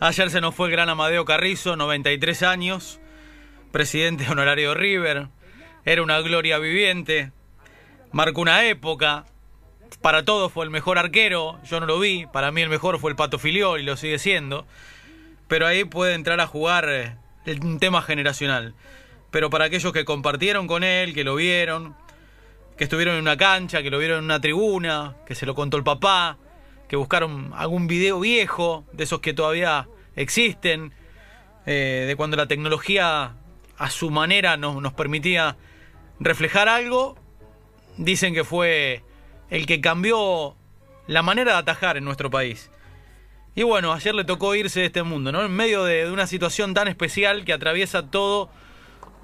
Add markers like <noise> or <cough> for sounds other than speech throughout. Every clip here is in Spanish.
Ayer se nos fue el gran Amadeo Carrizo, 93 años, presidente honorario de River. Era una gloria viviente, marcó una época. Para todos fue el mejor arquero, yo no lo vi. Para mí el mejor fue el Pato Filiol y lo sigue siendo. Pero ahí puede entrar a jugar eh, un tema generacional. Pero para aquellos que compartieron con él, que lo vieron, que estuvieron en una cancha, que lo vieron en una tribuna, que se lo contó el papá, que buscaron algún video viejo, de esos que todavía existen, eh, de cuando la tecnología a su manera nos, nos permitía reflejar algo, dicen que fue el que cambió la manera de atajar en nuestro país. Y bueno, ayer le tocó irse de este mundo, ¿no? En medio de, una situación tan especial que atraviesa todo,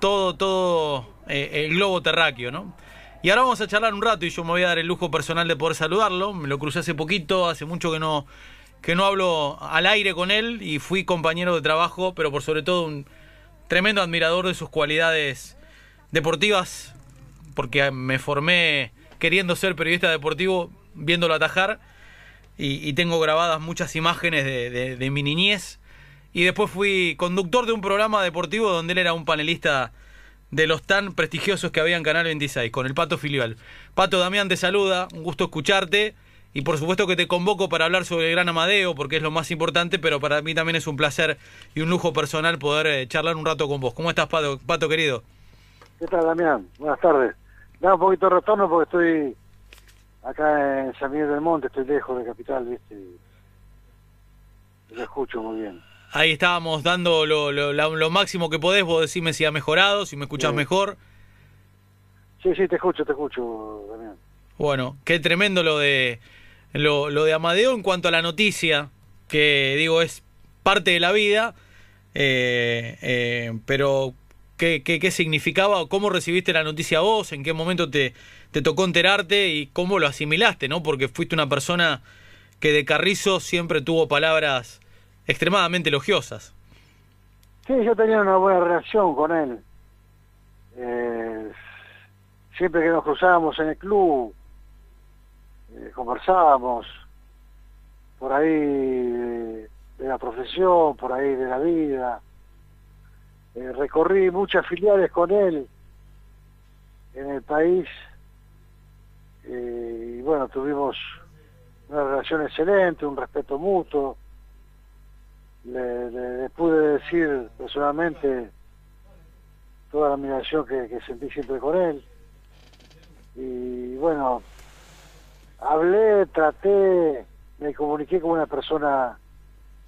todo, todo eh, el globo terráqueo, ¿no? Y ahora vamos a charlar un rato y yo me voy a dar el lujo personal de poder saludarlo. Me lo crucé hace poquito, hace mucho que no, que no hablo al aire con él y fui compañero de trabajo, pero por sobre todo un tremendo admirador de sus cualidades deportivas, porque me formé queriendo ser periodista deportivo, viéndolo atajar, y, tengo grabadas muchas imágenes de, de mi niñez. Y después fui conductor de un programa deportivo donde él era un panelista de los tan prestigiosos que había en Canal 26, con el Pato Filial. Pato Damián te saluda, un gusto escucharte. Y por supuesto que te convoco para hablar sobre el Gran Amadeo, porque es lo más importante, pero para mí también es un placer y un lujo personal poder eh, charlar un rato con vos. ¿Cómo estás, Pato, Pato querido? ¿Qué tal, Damián? Buenas tardes. Da un poquito de retorno porque estoy acá en San Miguel del Monte, estoy lejos de Capital, ¿viste? Lo escucho muy bien. Ahí estábamos dando lo, lo, máximo que podés. Vos decime si ha mejorado, si me escuchás mejor. Sí, sí, te escucho, te escucho, Damián. Bueno, qué tremendo lo de lo, lo, de Amadeo en cuanto a la noticia, que digo es parte de la vida, eh, eh, pero ¿qué, qué, qué significaba? ¿Cómo recibiste la noticia vos? ¿En qué momento te, te tocó enterarte y cómo lo asimilaste? ¿no? Porque fuiste una persona que de Carrizo siempre tuvo palabras extremadamente elogiosas. Sí, yo tenía una buena relación con él. Eh, siempre que nos cruzábamos en el club, eh, conversábamos por ahí de, la profesión, por ahí de la vida. Eh, recorrí muchas filiales con él en el país y bueno, tuvimos una relación excelente, un respeto mutuo le, pude decir personalmente toda la admiración que, sentí siempre con él. Y bueno, hablé, traté, me comuniqué con una persona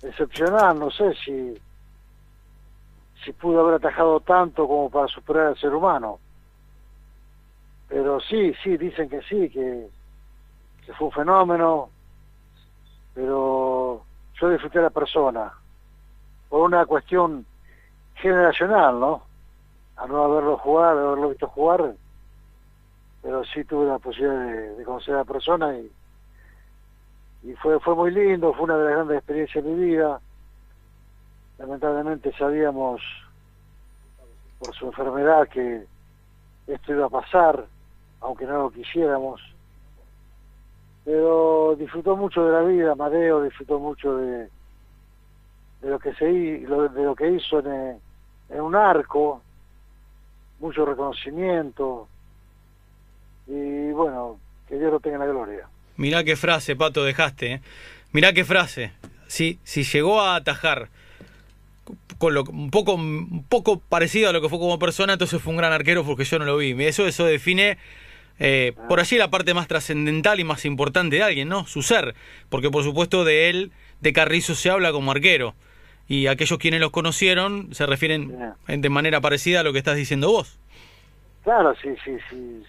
excepcional, no sé si si pudo haber atajado tanto como para superar al ser humano. Pero sí, sí, dicen que sí, que, que fue un fenómeno, pero yo disfruté a la persona por una cuestión generacional, ¿no? A no haberlo jugar, haberlo visto jugar, pero sí tuve la posibilidad de, conocer a la persona y, y fue, fue muy lindo, fue una de las grandes experiencias de mi vida. Lamentablemente sabíamos por su enfermedad que esto iba a pasar, aunque no lo quisiéramos. Pero disfrutó mucho de la vida, Madeo disfrutó mucho de, de lo que se de lo que hizo en, en un arco mucho reconocimiento y bueno que Dios lo tenga en la gloria mirá qué frase Pato dejaste ¿eh? mirá qué frase si si llegó a atajar con lo, un poco un poco parecido a lo que fue como persona entonces fue un gran arquero porque yo no lo vi eso eso define eh, ah. por allí la parte más trascendental y más importante de alguien, ¿no? Su ser. Porque por supuesto de él, de Carrizo se habla como arquero y aquellos quienes los conocieron se refieren de manera parecida a lo que estás diciendo vos. Claro, sí, sí, sí.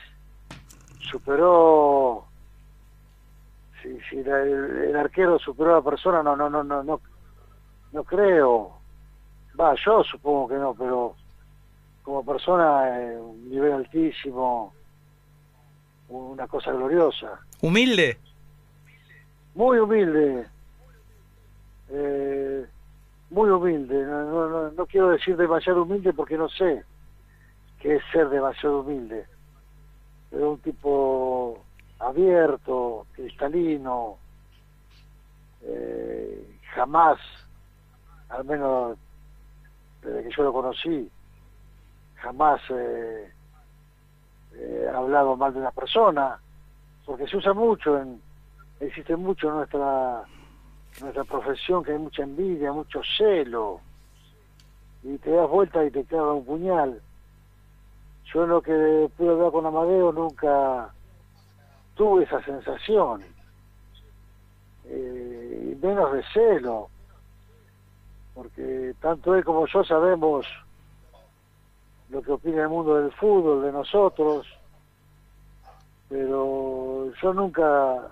Superó. Si, sí, el, arquero superó a la persona, no, no, no, no, no, no creo. Va, yo supongo que no, pero como persona, eh, un nivel altísimo, una cosa gloriosa. ¿Humilde? Muy humilde. Eh, muy humilde, no, no, no, quiero decir demasiado humilde porque no sé qué es ser demasiado humilde, pero un tipo abierto, cristalino, eh, jamás al menos desde que yo lo conocí, jamás eh, eh, ha hablado mal de una persona, porque se usa mucho, en, existe mucho en nuestra, nuestra profesión que hay mucha envidia, mucho celo, y te das vuelta y te clava un puñal. Yo en lo que pude hablar con Amadeo nunca tuve esa sensación, eh, y menos de celo, porque tanto él como yo sabemos lo que opina el mundo del fútbol, de nosotros, pero yo nunca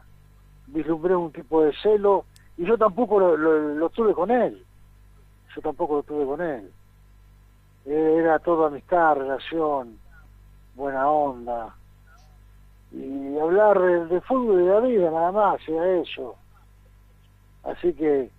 vislumbré un tipo de celo y yo tampoco lo, tuve con él, yo tampoco lo tuve con él. Era todo amistad, relación, buena onda. Y hablar de, fútbol y de la vida, nada más, era eso. Así que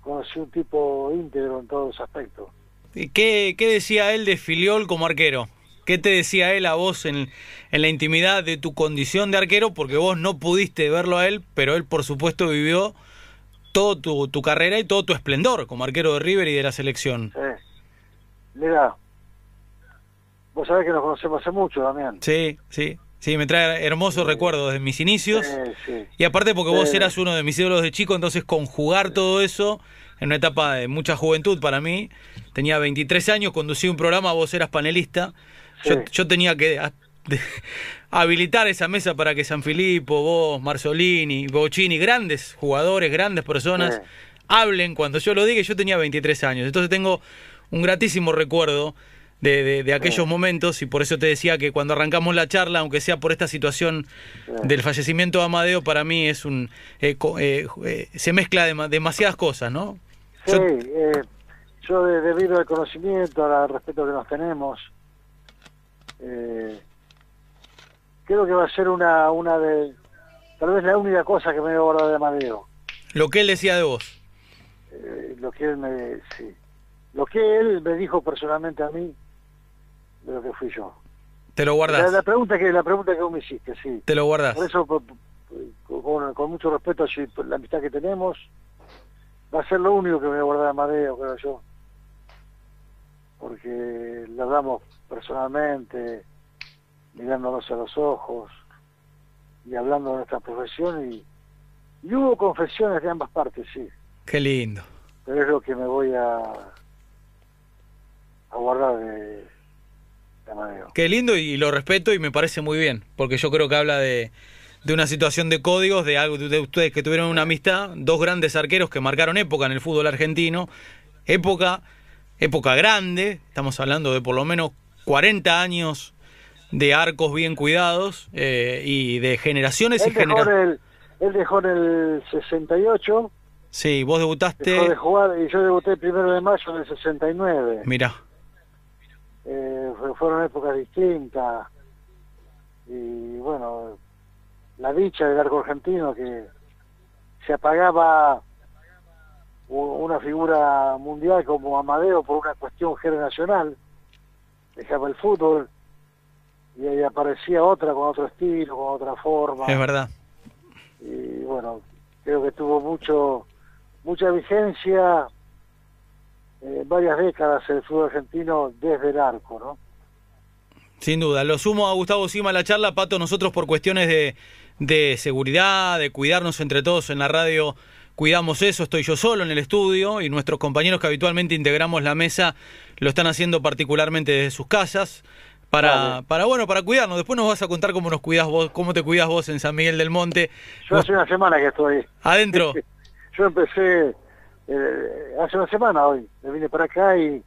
conocí un tipo íntegro en todos los aspectos. ¿Qué, ¿Qué decía él de Filiol como arquero? ¿Qué te decía él a vos en, en, la intimidad de tu condición de arquero? Porque vos no pudiste verlo a él, pero él por supuesto vivió toda tu, tu, carrera y todo tu esplendor como arquero de River y de la selección. Sí. Mira, vos sabés que nos conocemos hace mucho, Damián. Sí, sí. Sí, me trae hermosos recuerdos de mis inicios. Y aparte porque vos eras uno de mis ídolos de chico, entonces conjugar todo eso en una etapa de mucha juventud para mí. Tenía 23 años, conducí un programa, vos eras panelista. Yo, yo, tenía que habilitar esa mesa para que San Filippo, vos, Marzolini, Bocini, grandes jugadores, grandes personas, hablen cuando yo lo diga. Yo tenía 23 años, entonces tengo un gratísimo recuerdo de, de, aquellos momentos y por eso te decía que cuando arrancamos la charla, aunque sea por esta situación del fallecimiento de Amadeo, para mí es un... Eh, eh, eh, se mezcla demasiadas cosas, ¿no? Sí, yo, yo debido al conocimiento, al respeto que nos tenemos, creo que va a ser una, una de... Tal vez la única cosa que me voy a guardar de Amadeo. Lo que él decía de vos. lo que él me... Sí. Lo que él me dijo personalmente a mí, de lo que fui yo. ¿Te lo guardas? La, pregunta que la pregunta que vos me hiciste, sí. ¿Te lo guardas? Por eso, con, mucho respeto a la amistad que tenemos, va a ser lo único que me voy a guardar a Amadeo, creo yo. Porque le hablamos personalmente, mirándonos a los ojos y hablando de nuestra profesión y, y hubo confesiones de ambas partes, sí. Qué lindo. Pero es lo que me voy a, a guardar de Qué lindo y lo respeto y me parece muy bien, porque yo creo que habla de, de una situación de códigos, de algo de ustedes que tuvieron una amistad, dos grandes arqueros que marcaron época en el fútbol argentino, época, época grande, estamos hablando de por lo menos 40 años de arcos bien cuidados eh, y de generaciones y generaciones. Él dejó en el 68. Sí, vos debutaste. Dejó de jugar y yo debuté el primero de mayo del 69. Mira eh, fueron épocas distintas y bueno, la dicha del arco argentino que se apagaba una figura mundial como Amadeo por una cuestión generacional, dejaba el fútbol y ahí aparecía otra con otro estilo, con otra forma. Es verdad. Y bueno, creo que tuvo mucho mucha vigencia eh, varias décadas el fútbol argentino desde el arco, ¿no? Sin duda. Lo sumo a Gustavo Sima la charla, Pato, nosotros por cuestiones de, de seguridad, de cuidarnos entre todos en la radio, cuidamos eso, estoy yo solo en el estudio y nuestros compañeros que habitualmente integramos la mesa lo están haciendo particularmente desde sus casas. Para, para bueno, para cuidarnos. Después nos vas a contar cómo nos cuidas vos, cómo te cuidas vos en San Miguel del Monte. Yo hace una semana que estoy. Adentro. <laughs> yo empecé eh, hace una semana hoy, me vine para acá y,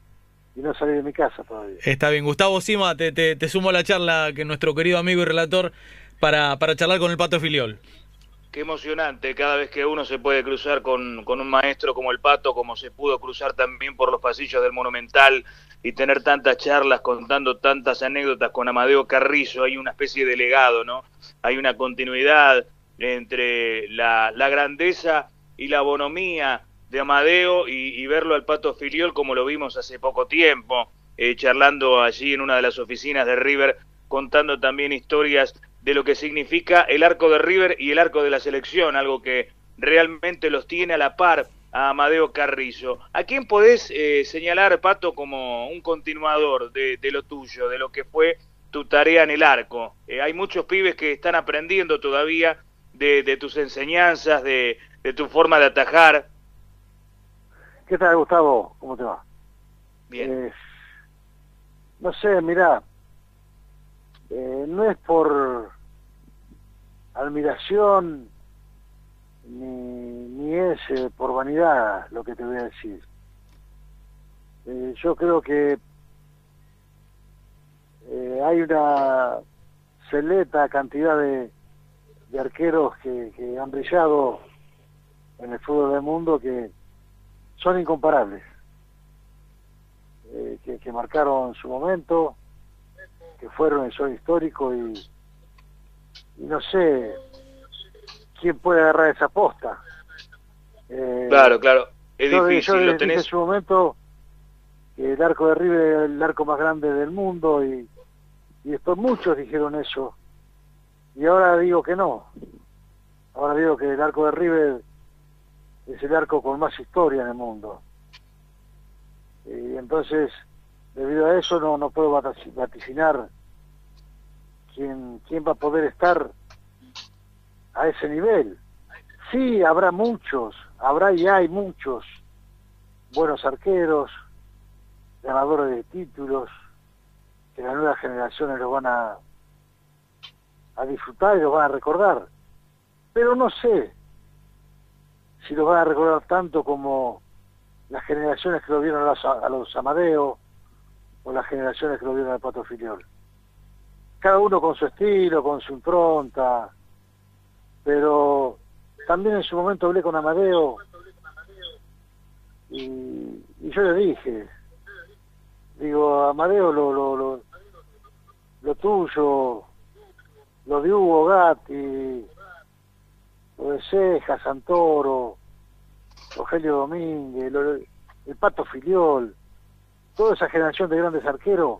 no salí de mi casa todavía. Está bien, Gustavo Sima, te, te, sumo a la charla que nuestro querido amigo y relator para, para charlar con el Pato Filiol. Qué emocionante cada vez que uno se puede cruzar con, con, un maestro como el Pato, como se pudo cruzar también por los pasillos del Monumental y tener tantas charlas contando tantas anécdotas con Amadeo Carrizo. Hay una especie de legado, ¿no? Hay una continuidad entre la, la grandeza y la bonomía de Amadeo y, verlo al Pato Filiol como lo vimos hace poco tiempo, eh, charlando allí en una de las oficinas de River, contando también historias de lo que significa el arco de River y el arco de la selección, algo que realmente los tiene a la par a Amadeo Carrizo. ¿A quién podés eh, señalar, Pato, como un continuador de, lo tuyo, de lo que fue tu tarea en el arco? Eh, hay muchos pibes que están aprendiendo todavía de, tus enseñanzas, de, tu forma de atajar. ¿Qué tal, Gustavo? ¿Cómo te va? Bien. Eh, no sé, mira, no es por admiración ni, ni es eh, por vanidad lo que te voy a decir. Eh, yo creo que eh, hay una seleta cantidad de, de arqueros que, han brillado en el fútbol del mundo que son incomparables, que, que, marcaron su momento, que fueron el sol histórico y, y no sé, quién puede agarrar esa posta. Eh, claro, claro, es difícil, lo tenés... en su momento el arco de River era el arco más grande del mundo y, y después muchos dijeron eso. Y ahora digo que no. Ahora digo que el arco de River es el arco con más historia en el mundo. Y entonces, debido a eso, no, no puedo vaticinar quién, quién va a poder estar a ese nivel. Sí, habrá muchos, habrá y hay muchos buenos arqueros, ganadores de títulos, que las nuevas generaciones los van a, a disfrutar y los van a recordar. Pero no sé si los van a recordar tanto como las generaciones que lo vieron a los, a los Amadeo o las generaciones que lo vieron al Pato Filiol. Cada uno con su estilo, con su impronta, también en su momento hablé con Amadeo y, yo le dije, digo, Amadeo, lo, tuyo, lo de Hugo Gatti, lo de Ceja, Santoro, Rogelio Domínguez, el Pato Filiol, toda esa generación de grandes arqueros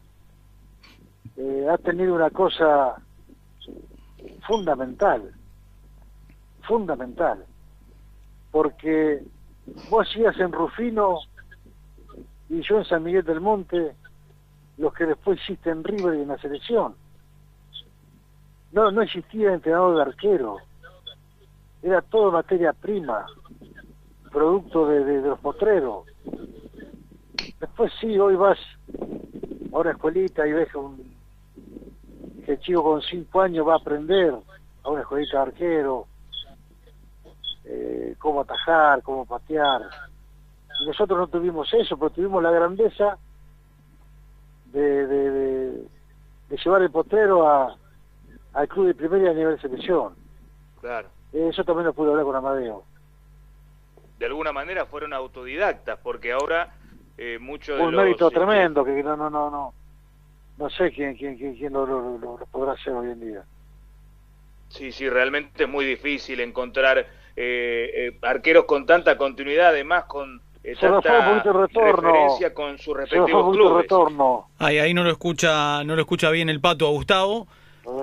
eh, ha tenido una cosa fundamental fundamental, porque vos hacías en Rufino y yo en San Miguel del Monte los que después hiciste en River y en la selección. No, no existía entrenador de arquero, era todo materia prima, producto de, los potreros. Después sí, hoy vas a una escuelita y ves un, que el chico con cinco años va a aprender a una escuelita de arquero, cómo atajar, cómo patear. Y nosotros no tuvimos eso, pero tuvimos la grandeza de, de, llevar el potrero a, al club de primera y a nivel de selección. Claro. Eso también lo pude hablar con Amadeo. De alguna manera fueron autodidactas, porque ahora eh, muchos de Un mérito tremendo, que no, no, no, no. No sé quién, quién, quién, quién lo, lo podrá hacer hoy en día. Sí, sí, realmente es muy difícil encontrar eh, eh, arqueros con tanta continuidad, además con eh, tanta referencia con sus respectivos clubes. Retorno. Ahí, ahí no lo escucha, no lo escucha bien el pato a Gustavo.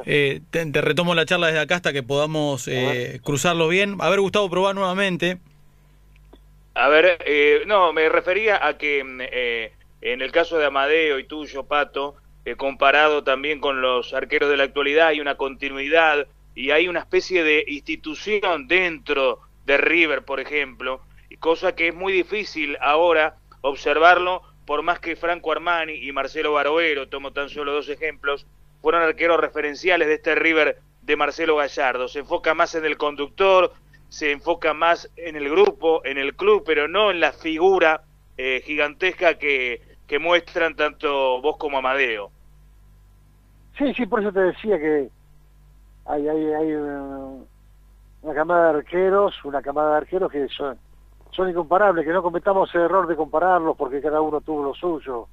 Eh, te, retomo la charla desde acá hasta que podamos cruzarlo bien. A ver, Gustavo, probá nuevamente. A ver, no, me refería a que en el caso de Amadeo y tuyo, Pato, comparado también con los arqueros de la actualidad, hay una continuidad, y hay una especie de institución dentro de River, por ejemplo, cosa que es muy difícil ahora observarlo, por más que Franco Armani y Marcelo Baroero, tomo tan solo dos ejemplos, fueron arqueros referenciales de este River de Marcelo Gallardo. Se enfoca más en el conductor, se enfoca más en el grupo, en el club, pero no en la figura eh, gigantesca que, que muestran tanto vos como Amadeo. Sí, sí, por eso te decía que hay, hay, hay una, camada de arqueros, una camada de arqueros que son, son incomparables, que no cometamos el error de compararlos porque cada uno tuvo lo suyo,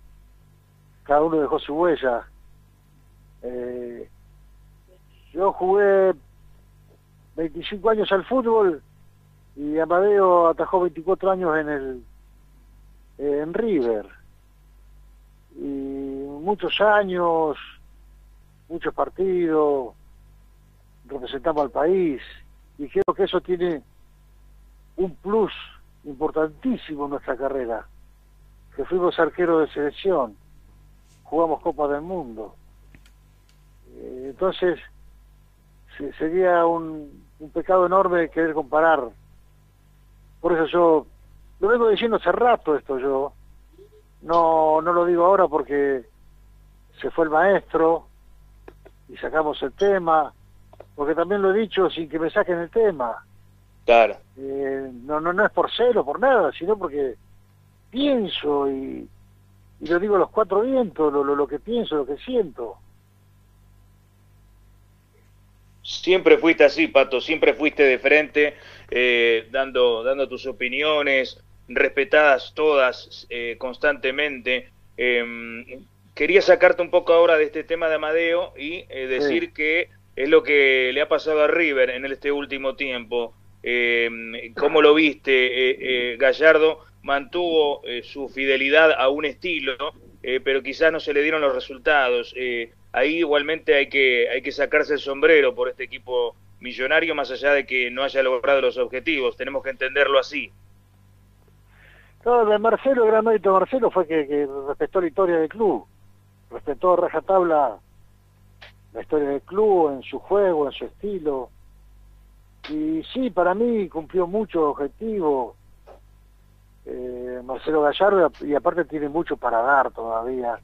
cada uno dejó su huella. Eh, yo jugué 25 años al fútbol y Amadeo atajó 24 años en el en River y muchos años muchos partidos representamos al país y creo que eso tiene un plus importantísimo en nuestra carrera, que fuimos arqueros de selección, jugamos Copa del Mundo. Eh, entonces, sería un, un pecado enorme querer comparar. Por eso yo, lo vengo diciendo hace rato esto yo, no, no lo digo ahora porque se fue el maestro y sacamos el tema, porque también lo he dicho sin que me saquen el tema. Claro. Eh, no, no, no es por celo, por nada, sino porque pienso y, y lo digo a los cuatro vientos, lo, lo, lo que pienso, lo que siento. Siempre fuiste así, Pato, siempre fuiste de frente, eh, dando, dando tus opiniones, respetadas todas eh, constantemente. Eh, quería sacarte un poco ahora de este tema de Amadeo y eh, decir sí. que es lo que le ha pasado a River en este último tiempo. Eh, ¿Cómo lo viste? Eh, eh, Gallardo mantuvo eh, su fidelidad a un estilo, pero quizás no se le dieron los resultados. Ahí igualmente hay que, hay que sacarse el sombrero por este equipo millonario, más allá de que no haya logrado los objetivos. Tenemos que entenderlo así. No, de Marcelo, el gran mérito de Marcelo fue que, que respetó la historia del club, respetó a rajatabla la historia del club, en su juego, en su estilo. Y sí, para mí cumplió muchos objetivos. Eh, Marcelo Gallardo y aparte tiene mucho para dar todavía.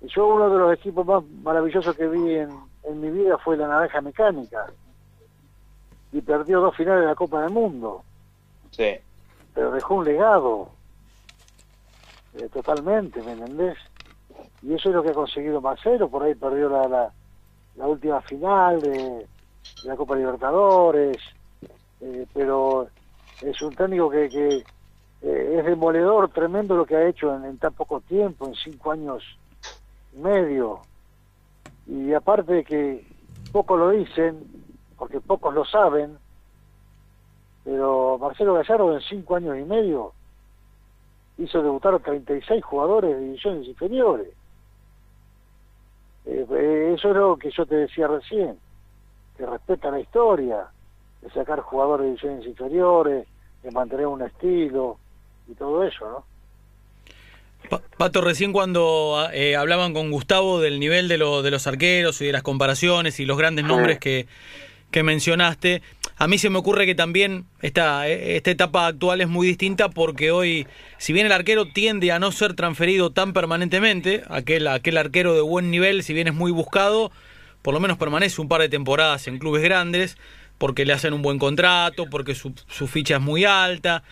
Y yo uno de los equipos más maravillosos que vi en, en mi vida fue la Naranja Mecánica. Y perdió dos finales de la Copa del Mundo. Sí. Pero dejó un legado. Eh, totalmente, ¿me entendés? Y eso es lo que ha conseguido Marcelo, por ahí perdió la, la, última final de, de, la Copa Libertadores, eh, pero es un técnico que, que eh, es demoledor, tremendo lo que ha hecho en, en, tan poco tiempo, en cinco años y medio, y aparte de que pocos lo dicen, porque pocos lo saben, pero Marcelo Gallardo en cinco años y medio hizo debutar a 36 jugadores de divisiones inferiores. Eh, eso es lo que yo te decía recién, que respeta la historia, de sacar jugadores de divisiones inferiores, de mantener un estilo y todo eso, ¿no? Pato, recién cuando eh, hablaban con Gustavo del nivel de, lo, de los arqueros y de las comparaciones y los grandes nombres que, que mencionaste, a mí se me ocurre que también esta, esta etapa actual es muy distinta porque hoy, si bien el arquero tiende a no ser transferido tan permanentemente, aquel, aquel arquero de buen nivel, si bien es muy buscado, por lo menos permanece un par de temporadas en clubes grandes, porque le hacen un buen contrato, porque su, su ficha es muy alta,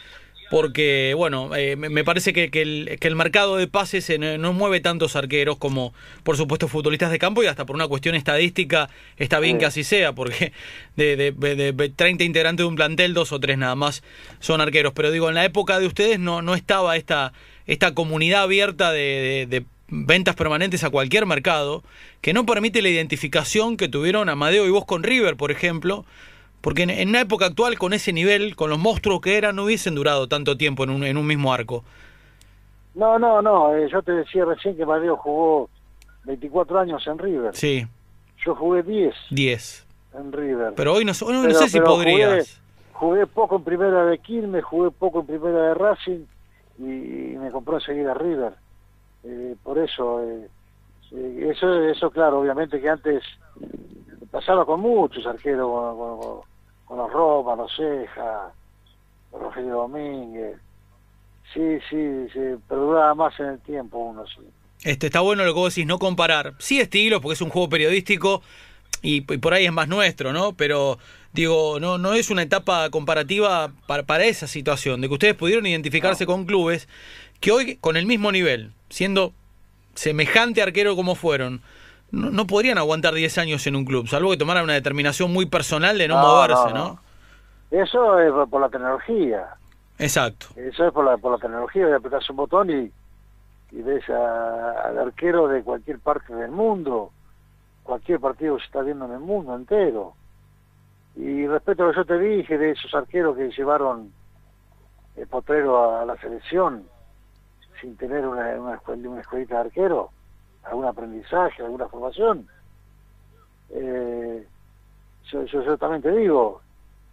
porque, bueno, eh, me parece que, que, el, que, el, mercado de pases no, no, mueve tantos arqueros como, por supuesto, futbolistas de campo y hasta por una cuestión estadística está bien sí. que así sea, porque de, de, de, de, 30 integrantes de un plantel, dos o tres nada más son arqueros. Pero digo, en la época de ustedes no, no estaba esta, esta comunidad abierta de, ventas permanentes a cualquier mercado que no permite la identificación que tuvieron Amadeo y vos con River, por ejemplo, porque en, en, una época actual, con ese nivel, con los monstruos que eran, no hubiesen durado tanto tiempo en un, en un mismo arco. No, no, no. Eh, yo te decía recién que Madeo jugó 24 años en River. Sí. Yo jugué 10. 10. En River. Pero hoy no, no, pero, sé si podrías. Jugué, jugué, poco en primera de Quilmes, jugué poco en primera de Racing y, y me compró enseguida River. Eh, por eso, eh, eso, eso claro, obviamente que antes pasaba con muchos arqueros, con, con, con los Roma, los Ceja, Rogelio Domínguez. Sí, sí, sí, perduraba más en el tiempo uno, sí. Este, está bueno lo que vos decís, no comparar. Sí estilos, porque es un juego periodístico y, y, por ahí es más nuestro, ¿no? Pero, digo, no, no es una etapa comparativa para, para esa situación, de que ustedes pudieron identificarse no. con clubes que hoy, con el mismo nivel, siendo semejante arquero como fueron, no, no, podrían aguantar 10 años en un club, salvo que tomaran una determinación muy personal de no, no moverse, ¿no? Eso es por la tecnología. Exacto. Eso es por la, por la tecnología, de apretar un botón y, y ves a, al arquero de cualquier parte del mundo, cualquier partido se está viendo en el mundo entero. Y respecto a lo que yo te dije de esos arqueros que llevaron el potrero a la selección sin tener una, una, una escuelita de arquero, algún aprendizaje, alguna formación. Eh, yo, yo, yo, también te digo,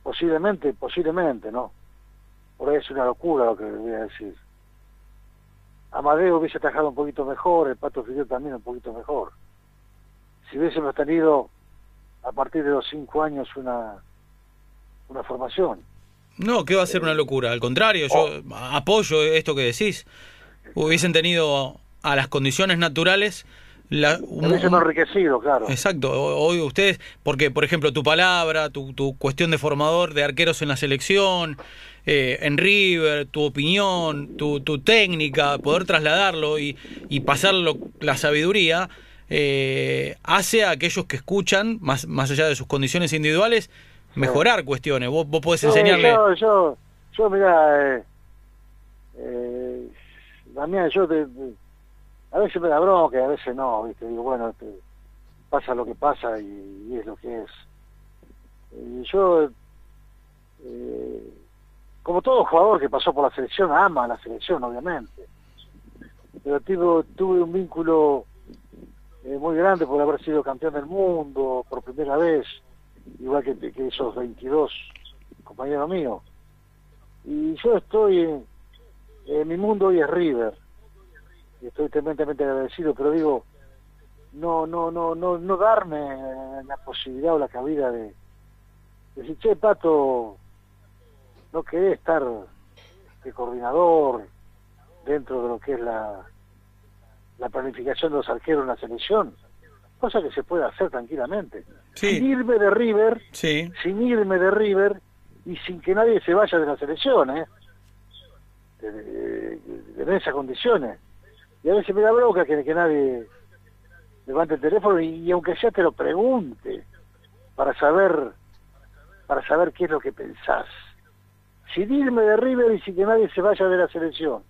posiblemente, posiblemente, ¿no? por ahí es una locura lo que voy a decir. Amadeo hubiese atajado un poquito mejor, el Pato Fidel también un poquito mejor. Si hubiésemos tenido a partir de los cinco años una, una formación. No, que va a ser una locura. Al contrario, yo Oh. apoyo esto que decís. Hubiesen tenido a las condiciones naturales la, un- un- enriquecido, claro. Exacto, hoy ustedes, porque por ejemplo tu palabra, tu, tu cuestión de formador de arqueros en la selección, eh, en River, tu opinión, tu, tu técnica, poder trasladarlo y, y pasarlo la sabiduría, eh, hace a aquellos que escuchan, más, más allá de sus condiciones individuales, mejorar cuestiones. Vos, vos podés enseñarle... Yo, yo, yo mira, eh, eh, Damián, yo te- te- a veces me da bronca y a veces no, ¿viste? Digo, bueno, te- pasa lo que pasa y, es lo que es. Y yo, eh, como todo jugador que pasó por la selección, ama la selección, obviamente. Pero tuve, un vínculo eh, muy grande por haber sido campeón del mundo por primera vez, igual que, esos 22 compañeros míos. Y yo estoy en mi mundo hoy es River. Y estoy tremendamente agradecido, pero digo, no, no, no, no, no darme la posibilidad o la cabida de, de decir, che, Pato, no querés estar de coordinador dentro de lo que es la, la planificación de los arqueros en la selección, cosa que se puede hacer tranquilamente. Sí. Sin irme de River, Sí, sin irme de River y sin que nadie se vaya de la selección, ¿eh? En esas condiciones. Y a veces me da bronca que, nadie levante el teléfono y, aunque sea te lo pregunte para saber para saber qué es lo que pensás. Sin irme de River y sin que nadie se vaya de la selección.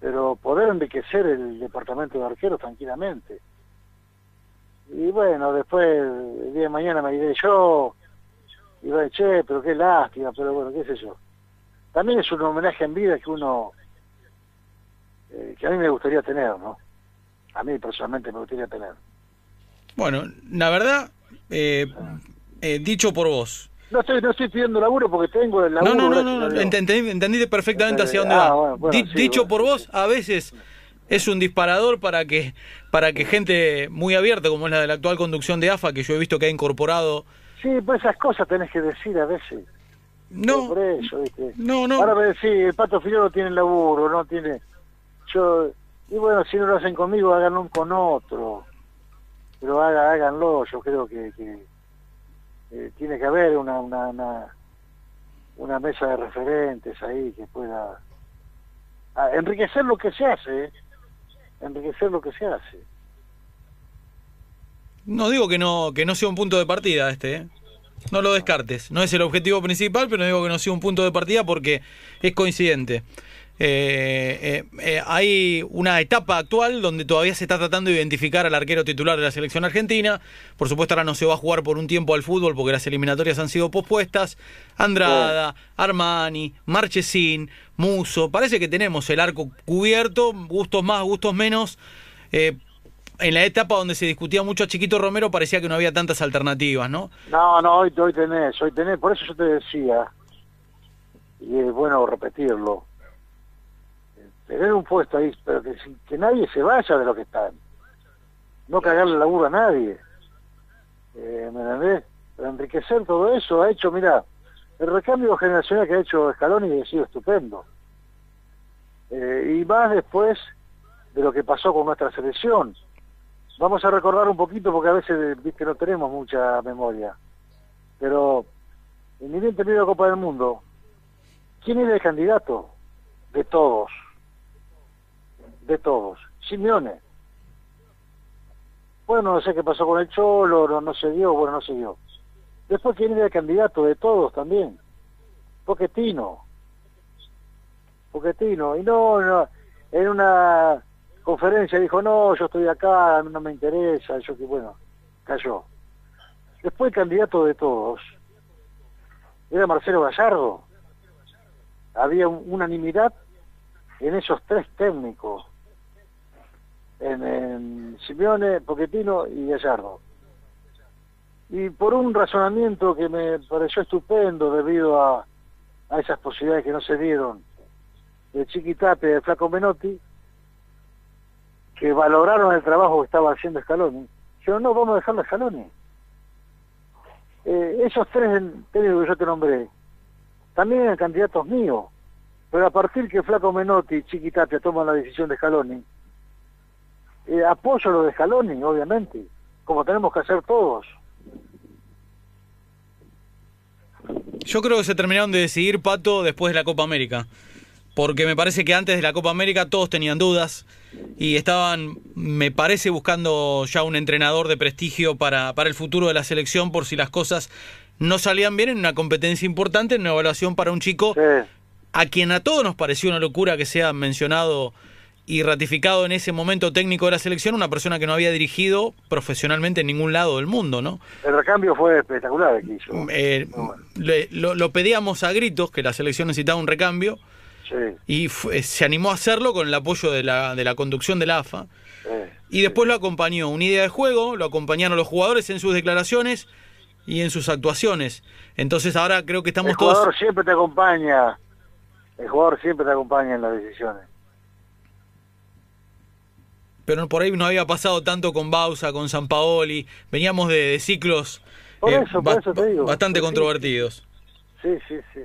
Pero poder enriquecer el departamento de arqueros tranquilamente. Y bueno, después, el día de mañana me iré yo, y va che, pero qué lástima, pero bueno, qué sé yo. También es un homenaje en vida que uno, eh, que a mí me gustaría tener, ¿no? A mí personalmente me gustaría tener. bueno, la verdad, eh, eh, dicho por vos, No estoy, no estoy pidiendo laburo porque tengo el laburo. No, no, no, no, entendí, entendí perfectamente hacia dónde Ah, va. bueno, bueno, Di- sí, dicho bueno, por vos, a veces es un disparador para que para que gente muy abierta, como es la de la actual conducción de AFA, que yo he visto que ha incorporado... Sí, pues esas cosas tenés que decir a veces. No, Por eso, ¿viste? no, no. Ahora me decís, el Pato Fideo no tiene laburo, no tiene... Yo... Y bueno, si no lo hacen conmigo, háganlo con otro. Pero haga, háganlo, yo creo que, que eh, tiene que haber una, una, una, una mesa de referentes ahí que pueda ah, enriquecer lo que se hace, ¿eh? enriquecer lo que se hace. No digo que no que no sea un punto de partida este, ¿eh? No lo descartes. No es el objetivo principal, pero digo que no sea un punto de partida porque es coincidente. Eh, eh, eh, hay una etapa actual donde todavía se está tratando de identificar al arquero titular de la selección argentina. Por supuesto, ahora no se va a jugar por un tiempo al fútbol porque las eliminatorias han sido pospuestas. Andrada, Armani, Marchesín, Muso. Parece que tenemos el arco cubierto, gustos más, gustos menos. Eh, en la etapa donde se discutía mucho a Chiquito Romero parecía que no había tantas alternativas, ¿no? No, no, hoy, hoy tenés, hoy tenés, por eso yo te decía, y es bueno repetirlo, tener un puesto ahí, pero que, que nadie se vaya de lo que están, no cagarle laburo a nadie, eh, ¿me entendés? Pero enriquecer todo eso ha hecho, mira, el recambio generacional que ha hecho Scaloni ha sido estupendo, Eh, y más después de lo que pasó con nuestra selección, Vamos a recordar un poquito porque a veces viste no tenemos mucha memoria. Pero en mi bien tenido Copa del Mundo, ¿quién era el candidato? De todos. De todos. Simeone. Bueno, no sé qué pasó con el Cholo, no, no se dio, bueno, no se dio. Después, ¿quién era candidato? De todos también. Poquetino. Poquetino. Y no, no, en una conferencia dijo, no, yo estoy acá, no me interesa, yo que bueno, cayó. Después el candidato de todos era Marcelo Gallardo. Había un- unanimidad en esos tres técnicos, en, en Simeone, Poquetino y Gallardo. Y por un razonamiento que me pareció estupendo debido a, a esas posibilidades que no se dieron de Chiquitape y de Flaco Menotti, que valoraron el trabajo que estaba haciendo Scaloni, dijeron, no, vamos a dejarlo a Scaloni. Eh, esos tres técnicos que yo te nombré, también eran candidatos míos, pero a partir que Flaco Menotti y Chiquitapia toman la decisión de Scaloni, eh, apoyo lo de Scaloni, obviamente, como tenemos que hacer todos. Yo creo que se terminaron de decidir, Pato, después de la Copa América. Porque me parece que antes de la Copa América todos tenían dudas y estaban, me parece, buscando ya un entrenador de prestigio para, para el futuro de la selección por si las cosas no salían bien en una competencia importante, en una evaluación para un chico a quien a todos nos pareció una locura que sea mencionado y ratificado en ese momento técnico de la selección una persona que no había dirigido profesionalmente en ningún lado del mundo, ¿no? El recambio fue espectacular que hizo. Eh, lo, pedíamos a gritos que la selección necesitaba un recambio y se animó a hacerlo con el apoyo de la, de la conducción de la AFA. y después lo acompañó una idea de juego, lo acompañaron los jugadores en sus declaraciones y en sus actuaciones. Entonces ahora creo que estamos todos... El jugador siempre te acompaña, el jugador siempre te acompaña en las decisiones pero por ahí no había pasado tanto con Bausa, con San Paoli, veníamos de, ciclos eh, bastante controvertidos. Sí, sí, sí.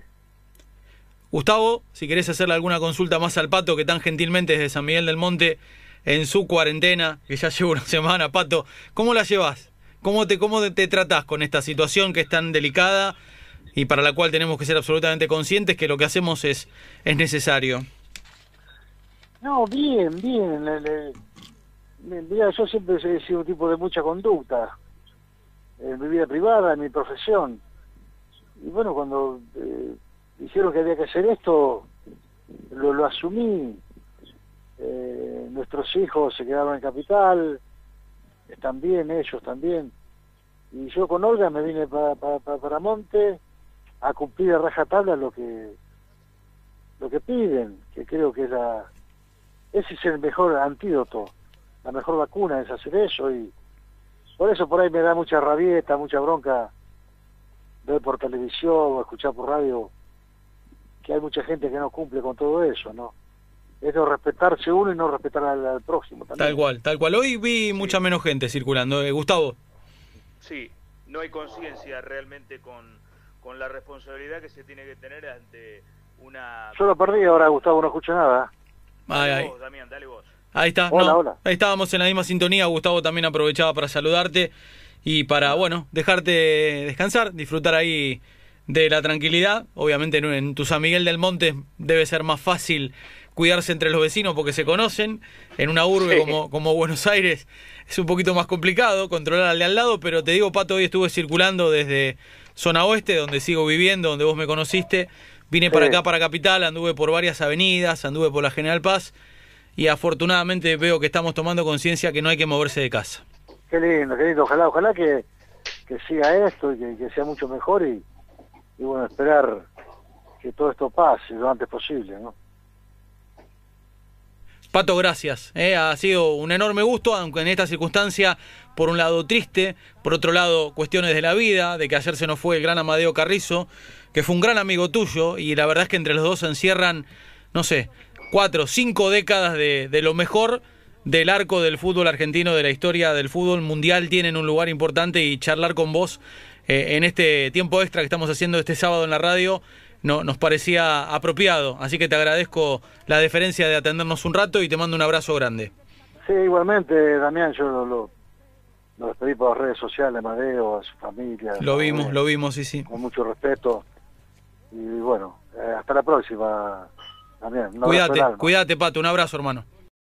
Gustavo, si querés hacerle alguna consulta más al Pato, que tan gentilmente desde San Miguel del Monte, en su cuarentena, que ya <laughs> lleva una semana, Pato, ¿cómo la llevas? ¿Cómo te, cómo te tratás con esta situación que es tan delicada y para la cual tenemos que ser absolutamente conscientes que lo que hacemos es, es necesario? No, bien, bien. Mira, yo siempre he sido un tipo de mucha conducta, en mi vida privada, en mi profesión. Y bueno, cuando eh, dijeron que había que hacer esto, lo, lo asumí. Eh, nuestros hijos se quedaron en capital, están bien, ellos también. Y yo con Olga me vine para, para, para Monte a cumplir a rajatabla lo que lo que piden, que creo que ese es el mejor antídoto la mejor vacuna es hacer eso y por eso por ahí me da mucha rabieta, mucha bronca ver por televisión o escuchar por radio que hay mucha gente que no cumple con todo eso, ¿no? Es no respetarse uno y no respetar al, próximo. Tal cual, tal cual. Hoy vi mucha menos gente circulando. ¿eh? Gustavo. Sí, no hay conciencia realmente con, con la responsabilidad que se tiene que tener ante una... Yo lo perdí ahora, Gustavo, no escucho nada. Dale vos, Damián, dale vos. Ahí está. no, Ahí estábamos en la misma sintonía. Gustavo también aprovechaba para saludarte y para, bueno, dejarte descansar, disfrutar ahí de la tranquilidad. Obviamente en tu San Miguel del Monte debe ser más fácil cuidarse entre los vecinos porque se conocen. En una urbe como, como Buenos Aires es un poquito más complicado controlar al de al lado, pero te digo, Pato, hoy estuve circulando desde zona oeste, donde sigo viviendo, donde vos me conociste. Vine para acá, para Capital, anduve por varias avenidas, anduve por la General Paz y afortunadamente veo que estamos tomando conciencia que no hay que moverse de casa. Qué lindo, qué lindo. Ojalá, ojalá que, siga esto y que, sea mucho mejor y, bueno, esperar que todo esto pase lo antes posible, ¿no? Pato, gracias. ¿eh? Ha sido un enorme gusto, aunque en esta circunstancia, por un lado triste, por otro lado cuestiones de la vida, de que ayer se nos fue el gran Amadeo Carrizo, que fue un gran amigo tuyo, y la verdad es que entre los dos se encierran, no sé, cuatro, cinco décadas de, de lo mejor del arco del fútbol argentino, de la historia del fútbol mundial, tienen un lugar importante y charlar con vos eh, en este tiempo extra que estamos haciendo este sábado en la radio no, nos parecía apropiado. Así que te agradezco la deferencia de atendernos un rato y te mando un abrazo grande. Sí, igualmente, Damián, yo lo, lo, despedí por las redes sociales, Madeo, a su familia. Lo vimos, lo vimos, sí, sí. Con mucho respeto. Y bueno, eh, hasta la próxima. También, cuídate, cuídate, Pato. Un abrazo, hermano.